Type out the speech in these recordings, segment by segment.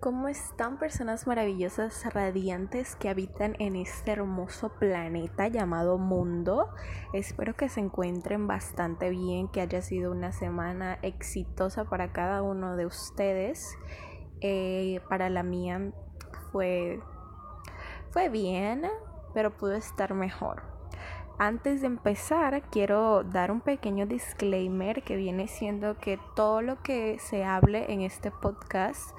¿Cómo están personas maravillosas, radiantes que habitan en este hermoso planeta llamado mundo? Espero que se encuentren bastante bien, que haya sido una semana exitosa para cada uno de ustedes. Eh, para la mía fue, fue bien, pero pudo estar mejor. Antes de empezar, quiero dar un pequeño disclaimer que viene siendo que todo lo que se hable en este podcast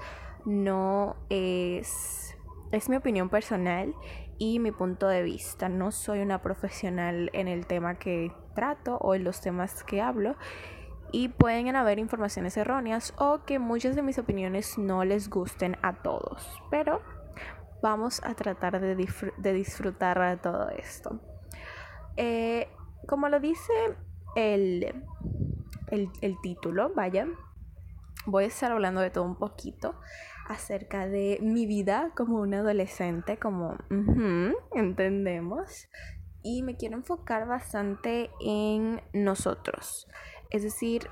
no es, es mi opinión personal y mi punto de vista. No soy una profesional en el tema que trato o en los temas que hablo y pueden haber informaciones erróneas o que muchas de mis opiniones no les gusten a todos. Pero vamos a tratar de, disfrutar de todo esto. Eh, como lo dice el, el, el título, vaya, voy a estar hablando de todo un poquito acerca de mi vida como una adolescente, como entendemos. Y me quiero enfocar bastante en nosotros, es decir,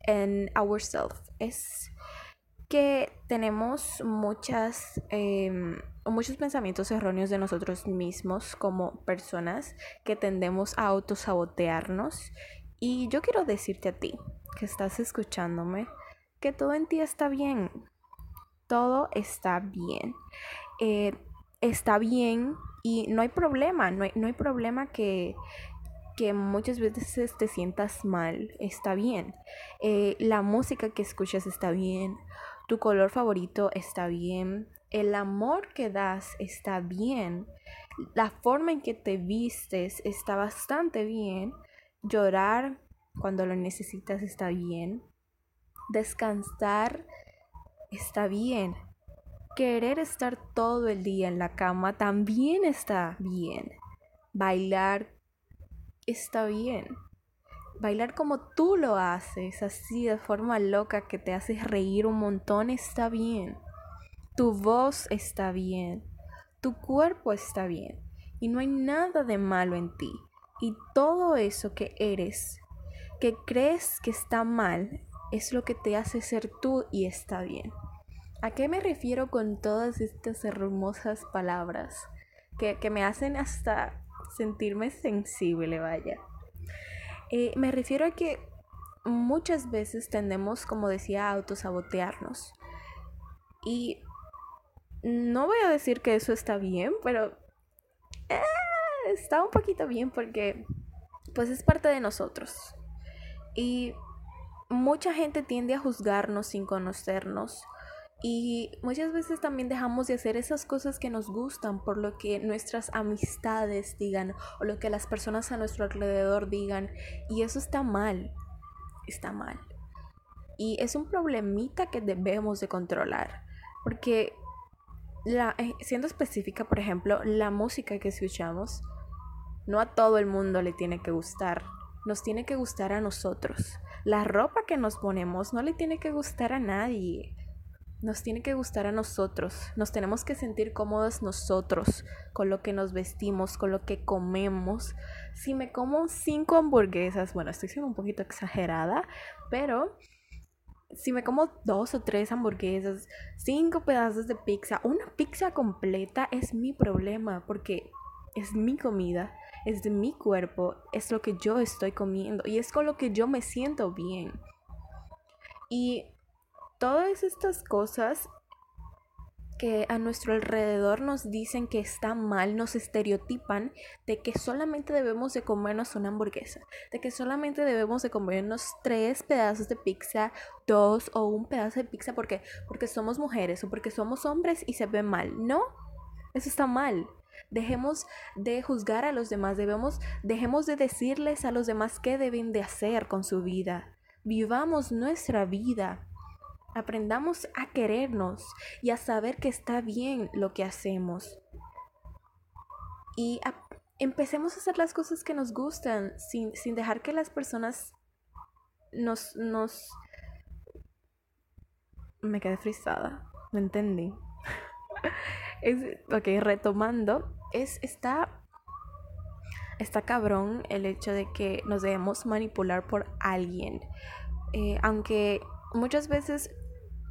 en ourselves. Es que tenemos muchas, em, muchos pensamientos erróneos de nosotros mismos como personas que tendemos a autosabotearnos. Y yo quiero decirte a ti, que estás escuchándome, que todo en ti está bien, todo está bien. Eh, está bien y no hay problema, no hay, problema que, que muchas veces te sientas mal, está bien. Eh, la música que escuchas está bien, tu color favorito está bien, el amor que das está bien, la forma en que te vistes está bastante bien, llorar cuando lo necesitas está bien, descansar está bien. Querer estar todo el día en la cama también está bien. Bailar está bien. Bailar como tú lo haces, así de forma loca que te haces reír un montón, está bien. Tu voz está bien. Tu cuerpo está bien. Y no hay nada de malo en ti. Y todo eso que eres, que crees que está mal, es lo que te hace ser tú y está bien. ¿A qué me refiero con todas estas hermosas palabras que, me hacen hasta sentirme sensible, vaya? Eh, me refiero a que muchas veces tendemos, como decía, a autosabotearnos. Y no voy a decir que eso está bien, pero eh, está un poquito bien porque pues es parte de nosotros. Y mucha gente tiende a juzgarnos sin conocernos. Y muchas veces también dejamos de hacer esas cosas que nos gustan por lo que nuestras amistades digan o lo que las personas a nuestro alrededor digan. Y eso está mal. Está mal. Y es un problemita que debemos de controlar. Porque la, eh, siendo específica, por ejemplo, la música que escuchamos, no a todo el mundo le tiene que gustar. Nos tiene que gustar a nosotros. La ropa que nos ponemos no le tiene que gustar a nadie. Nos tiene que gustar a nosotros. Nos tenemos que sentir cómodos nosotros con lo que nos vestimos, con lo que comemos. Si me como cinco hamburguesas, bueno, estoy siendo un poquito exagerada, pero si me como dos o tres hamburguesas, cinco pedazos de pizza, una pizza completa es mi problema porque es mi comida es de mi cuerpo, es lo que yo estoy comiendo y es con lo que yo me siento bien. Y todas estas cosas que a nuestro alrededor nos dicen que está mal, nos estereotipan de que solamente debemos de comernos una hamburguesa, de que solamente debemos de comernos tres pedazos de pizza, dos o un pedazo de pizza porque, porque somos mujeres o porque somos hombres y se ve mal. No, eso está mal. Dejemos de juzgar a los demás, debemos, dejemos de decirles a los demás qué deben de hacer con su vida. Vivamos nuestra vida. Aprendamos a querernos y a saber que está bien lo que hacemos. Y empecemos a hacer las cosas que nos gustan sin, sin dejar que las personas nos, nos... Me quedé frisada, no entendí. es, ok, retomando, es, está, está cabrón el hecho de que nos debemos manipular por alguien. Eh, aunque muchas veces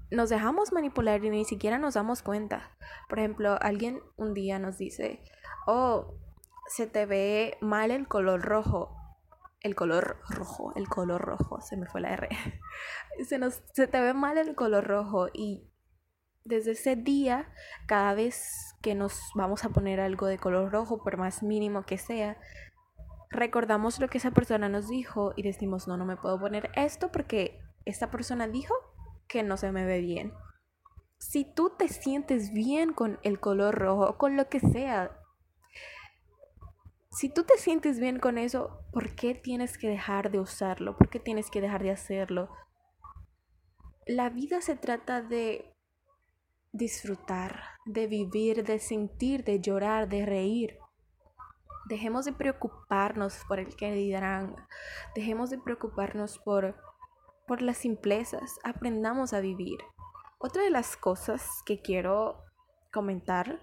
nos dejamos manipular y ni siquiera nos damos cuenta. Por ejemplo, alguien un día nos dice, oh, se te ve mal el color rojo. El color rojo, el color rojo, se me fue la R. Se, nos, se te ve mal el color rojo y desde ese día, cada vez que nos vamos a poner algo de color rojo, por más mínimo que sea, recordamos lo que esa persona nos dijo y decimos, no, no me puedo poner esto porque esta persona dijo que no se me ve bien. Si tú te sientes bien con el color rojo, con lo que sea, si tú te sientes bien con eso, ¿por qué tienes que dejar de usarlo? ¿Por qué tienes que dejar de hacerlo? La vida se trata de disfrutar, de vivir, de sentir, de llorar, de reír. Dejemos de preocuparnos por el que dirán. Dejemos de preocuparnos por, por las simplezas. Aprendamos a vivir. Otra de las cosas que quiero comentar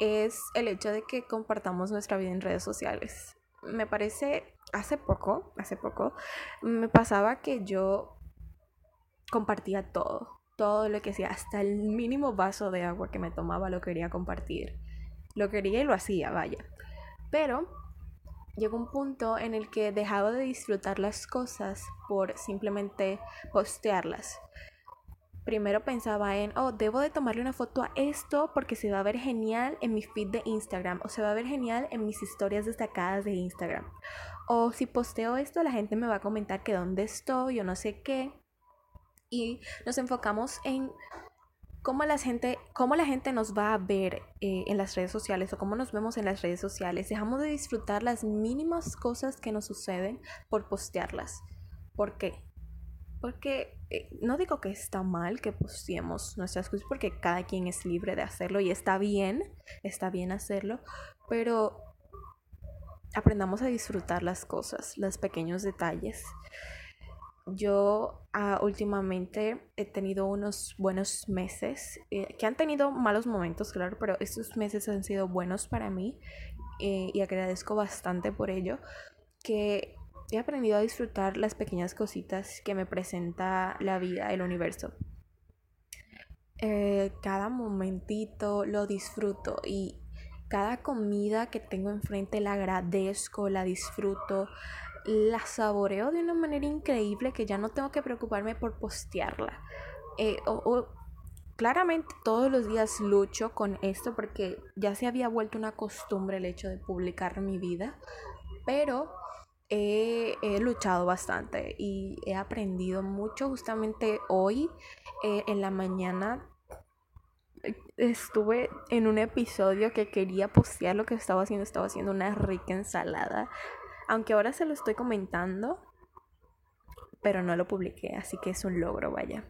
es el hecho de que compartamos nuestra vida en redes sociales. Me parece, hace poco, hace poco, me pasaba que yo compartía todo todo lo que hacía, hasta el mínimo vaso de agua que me tomaba lo quería compartir. Lo quería y lo hacía, vaya. Pero llegó un punto en el que dejaba de disfrutar las cosas por simplemente postearlas. Primero pensaba en, oh, debo de tomarle una foto a esto porque se va a ver genial en mi feed de Instagram o se va a ver genial en mis historias destacadas de Instagram. O si posteo esto, la gente me va a comentar que dónde estoy o no sé qué y nos enfocamos en cómo la gente, cómo la gente nos va a ver eh, en las redes sociales o cómo nos vemos en las redes sociales. Dejamos de disfrutar las mínimas cosas que nos suceden por postearlas. ¿Por qué? Porque eh, no digo que está mal que posteemos nuestras cosas porque cada quien es libre de hacerlo y está bien, está bien hacerlo, pero aprendamos a disfrutar las cosas, los pequeños detalles. Yo ah, últimamente he tenido unos buenos meses, eh, que han tenido malos momentos, claro, pero estos meses han sido buenos para mí eh, y agradezco bastante por ello, que he aprendido a disfrutar las pequeñas cositas que me presenta la vida, el universo. Eh, cada momentito lo disfruto y cada comida que tengo enfrente la agradezco, la disfruto la saboreo de una manera increíble que ya no tengo que preocuparme por postearla. Eh, o, claramente todos los días lucho con esto porque ya se había vuelto una costumbre el hecho de publicar mi vida, pero he, luchado bastante y he aprendido mucho justamente hoy eh, en la mañana estuve en un episodio que quería postear lo que estaba haciendo. Estaba haciendo una rica ensalada aunque ahora se lo estoy comentando, pero no lo publiqué, así que es un logro, vaya.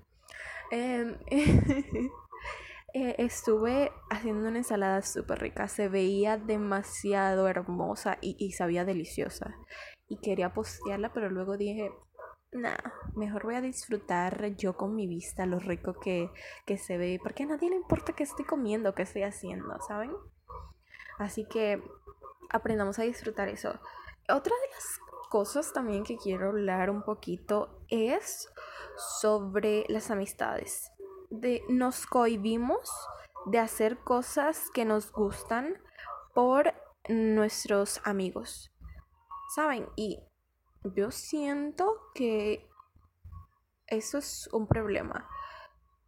Em, eh, estuve haciendo una ensalada súper rica, se veía demasiado hermosa y, sabía deliciosa. Y quería postearla, pero luego dije, nada, mejor voy a disfrutar yo con mi vista lo rico que, que se ve, porque a nadie le importa qué estoy comiendo, qué estoy haciendo, ¿saben? Así que aprendamos a disfrutar eso. Otra de las cosas también que quiero hablar un poquito es sobre las amistades. De, nos cohibimos de hacer cosas que nos gustan por nuestros amigos. ¿Saben? Y yo siento que eso es un problema.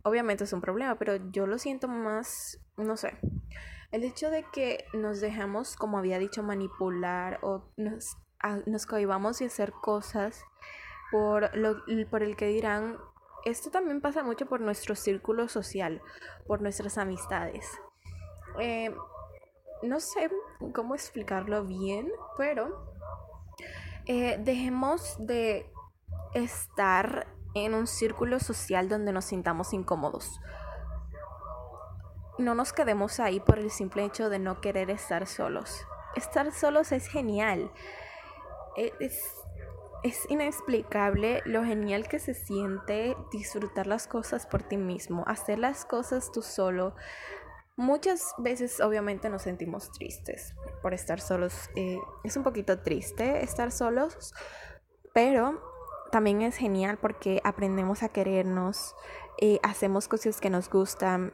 Obviamente es un problema, pero yo lo siento más, no sé, el hecho de que nos dejamos, como había dicho, manipular o nos, nos cohibamos de hacer cosas por, lo, por el que dirán, esto también pasa mucho por nuestro círculo social, por nuestras amistades. Eh, no sé cómo explicarlo bien, pero eh, dejemos de estar en un círculo social donde nos sintamos incómodos no nos quedemos ahí por el simple hecho de no querer estar solos. Estar solos es genial. E, es, es, inexplicable lo genial que se siente disfrutar las cosas por ti mismo, hacer las cosas tú solo. Muchas veces obviamente nos sentimos tristes por estar solos. Eh, es un poquito triste estar solos, pero también es genial porque aprendemos a querernos, eh, hacemos cosas que nos gustan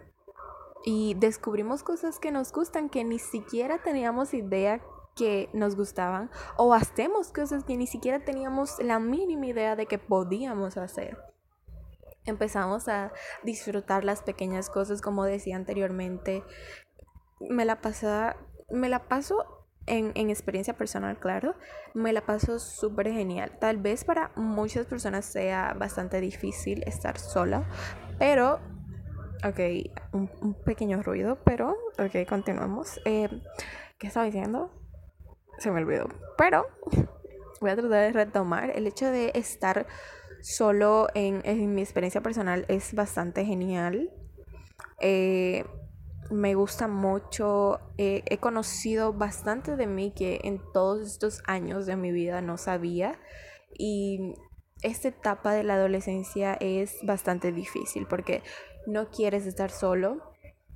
y descubrimos cosas que nos gustan que ni siquiera teníamos idea que nos gustaban o hacemos cosas que ni siquiera teníamos la mínima idea de que podíamos hacer. Empezamos a disfrutar las pequeñas cosas, como decía anteriormente. Me la me la paso en, en, experiencia personal, claro, me la paso súper genial. Tal vez para muchas personas sea bastante difícil estar sola, pero, ok, un, pequeño ruido, pero, ok, continuamos. Eh, ¿Qué estaba diciendo? Se me olvidó, pero voy a tratar de retomar el hecho de estar solo en, en mi experiencia personal es bastante genial. Eh, me gusta mucho, eh, he conocido bastante de mí que en todos estos años de mi vida no sabía y esta etapa de la adolescencia es bastante difícil porque no quieres estar solo,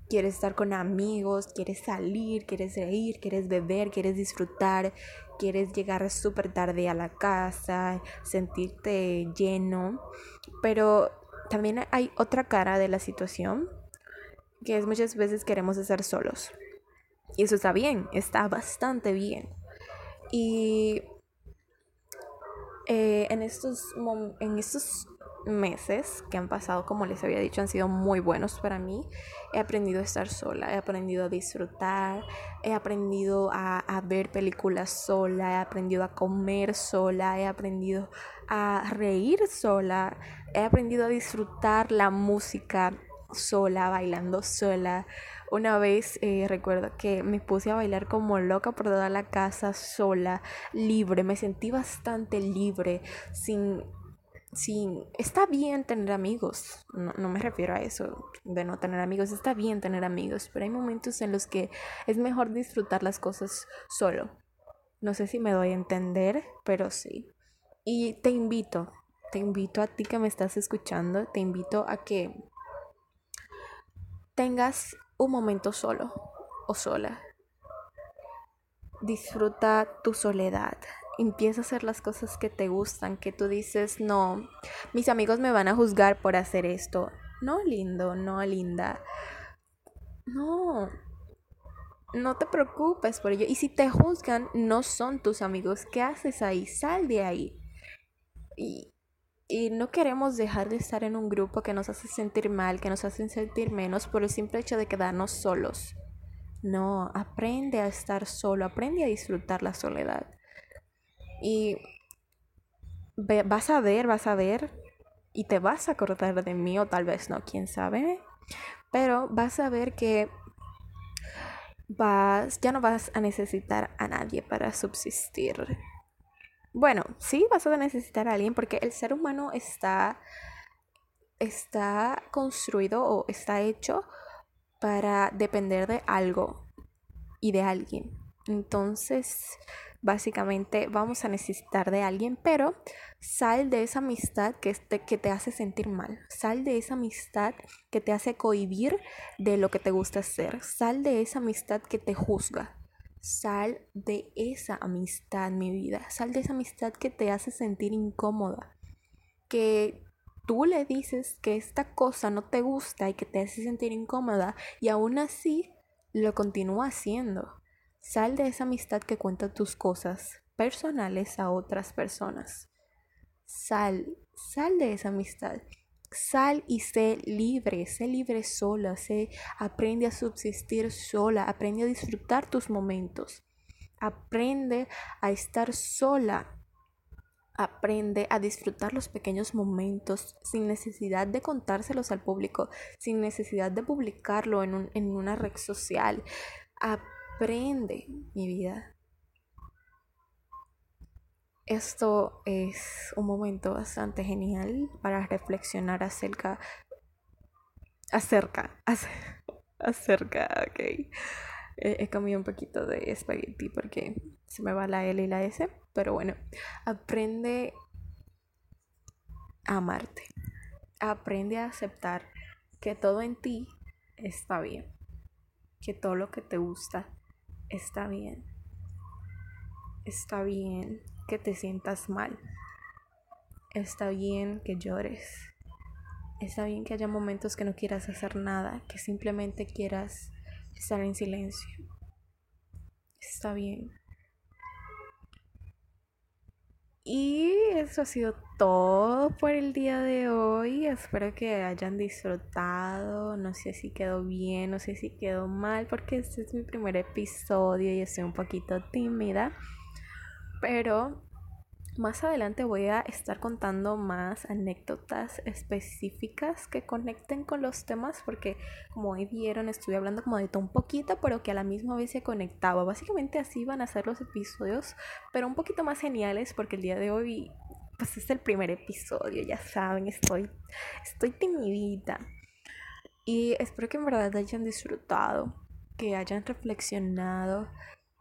quieres estar con amigos, quieres salir, quieres reír, quieres beber, quieres disfrutar, quieres llegar súper tarde a la casa, sentirte lleno, pero también hay otra cara de la situación que es muchas veces queremos estar solos. Y eso está bien, está bastante bien. Y eh, en, estos en estos meses que han pasado, como les había dicho, han sido muy buenos para mí. He aprendido a estar sola, he aprendido a disfrutar, he aprendido a, a, ver películas sola, he aprendido a comer sola, he aprendido a reír sola, he aprendido a disfrutar la música sola, bailando sola. Una vez eh, recuerdo que me puse a bailar como loca por toda la casa sola, libre, me sentí bastante libre, sin... sin está bien tener amigos, no, no me refiero a eso, de no tener amigos, está bien tener amigos, pero hay momentos en los que es mejor disfrutar las cosas solo. No sé si me doy a entender, pero sí. Y te invito, te invito a ti que me estás escuchando, te invito a que tengas un momento solo o sola. Disfruta tu soledad. Empieza a hacer las cosas que te gustan, que tú dices, no, mis amigos me van a juzgar por hacer esto. No, lindo, no, linda. No, no te preocupes por ello. Y si te juzgan, no son tus amigos. ¿Qué haces ahí? Sal de ahí. Y, y no queremos dejar de estar en un grupo que nos hace sentir mal, que nos hace sentir menos por el simple hecho de quedarnos solos. No, aprende a estar solo, aprende a disfrutar la soledad. Y vas a ver, vas a ver, y te vas a acordar de mí, o tal vez no, quién sabe. Pero vas a ver que vas, ya no vas a necesitar a nadie para subsistir. Bueno, sí vas a necesitar a alguien porque el ser humano está, está construido o está hecho para depender de algo y de alguien. Entonces, básicamente vamos a necesitar de alguien, pero sal de esa amistad que te, que te hace sentir mal. Sal de esa amistad que te hace cohibir de lo que te gusta hacer. Sal de esa amistad que te juzga. Sal de esa amistad, mi vida. Sal de esa amistad que te hace sentir incómoda. Que tú le dices que esta cosa no te gusta y que te hace sentir incómoda y aún así lo continúa haciendo. Sal de esa amistad que cuenta tus cosas personales a otras personas. Sal, sal de esa amistad Sal y sé libre, sé libre sola, sé, aprende a subsistir sola, aprende a disfrutar tus momentos, aprende a estar sola, aprende a disfrutar los pequeños momentos sin necesidad de contárselos al público, sin necesidad de publicarlo en, en una red social. Aprende, mi vida, esto es un momento bastante genial para reflexionar acerca, acerca, acerca, ok. He, comido un poquito de espagueti porque se me va la L y la S, pero bueno, aprende a amarte, aprende a aceptar que todo en ti está bien, que todo lo que te gusta está bien, está bien que te sientas mal. Está bien que llores. Está bien que haya momentos que no quieras hacer nada, que simplemente quieras estar en silencio. Está bien. Y eso ha sido todo por el día de hoy. Espero que hayan disfrutado. No sé si quedó bien, no sé si quedó mal, porque este es mi primer episodio y estoy un poquito tímida. Pero más adelante voy a estar contando más anécdotas específicas que conecten con los temas porque como hoy vieron estuve hablando como de todo un poquito pero que a la misma vez se conectaba. Básicamente así van a ser los episodios pero un poquito más geniales porque el día de hoy pues es el primer episodio, ya saben, estoy, estoy timidita. Y espero que en verdad hayan disfrutado, que hayan reflexionado,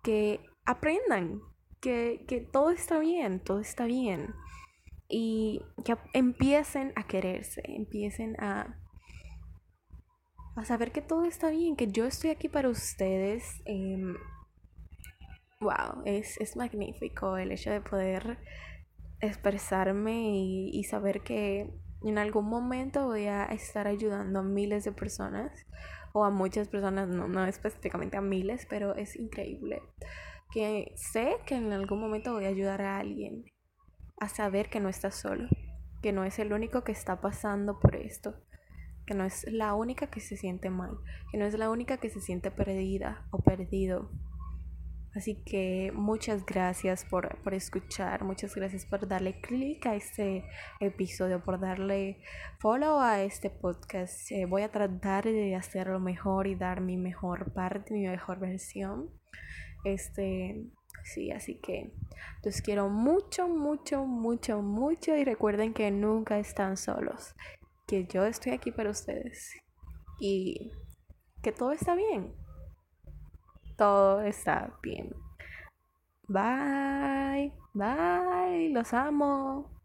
que aprendan que, todo está bien, todo está bien. Y que empiecen a quererse, empiecen a, a saber que todo está bien, que yo estoy aquí para ustedes. wow, es, es, magnífico el hecho de poder expresarme y, y, saber que en algún momento voy a estar ayudando a miles de personas o a muchas personas, no, no específicamente a miles, pero es increíble que sé que en algún momento voy a ayudar a alguien a saber que no está solo, que no es el único que está pasando por esto, que no es la única que se siente mal, que no es la única que se siente perdida o perdido. Así que muchas gracias por, escuchar, muchas gracias por darle clic a este episodio, por darle follow a este podcast. Eh, voy a tratar de hacerlo mejor y dar mi mejor parte, mi mejor versión. Este, sí, así que los quiero mucho, mucho, mucho, mucho y recuerden que nunca están solos, que yo estoy aquí para ustedes y que todo está bien. Todo está bien. Bye, bye, los amo.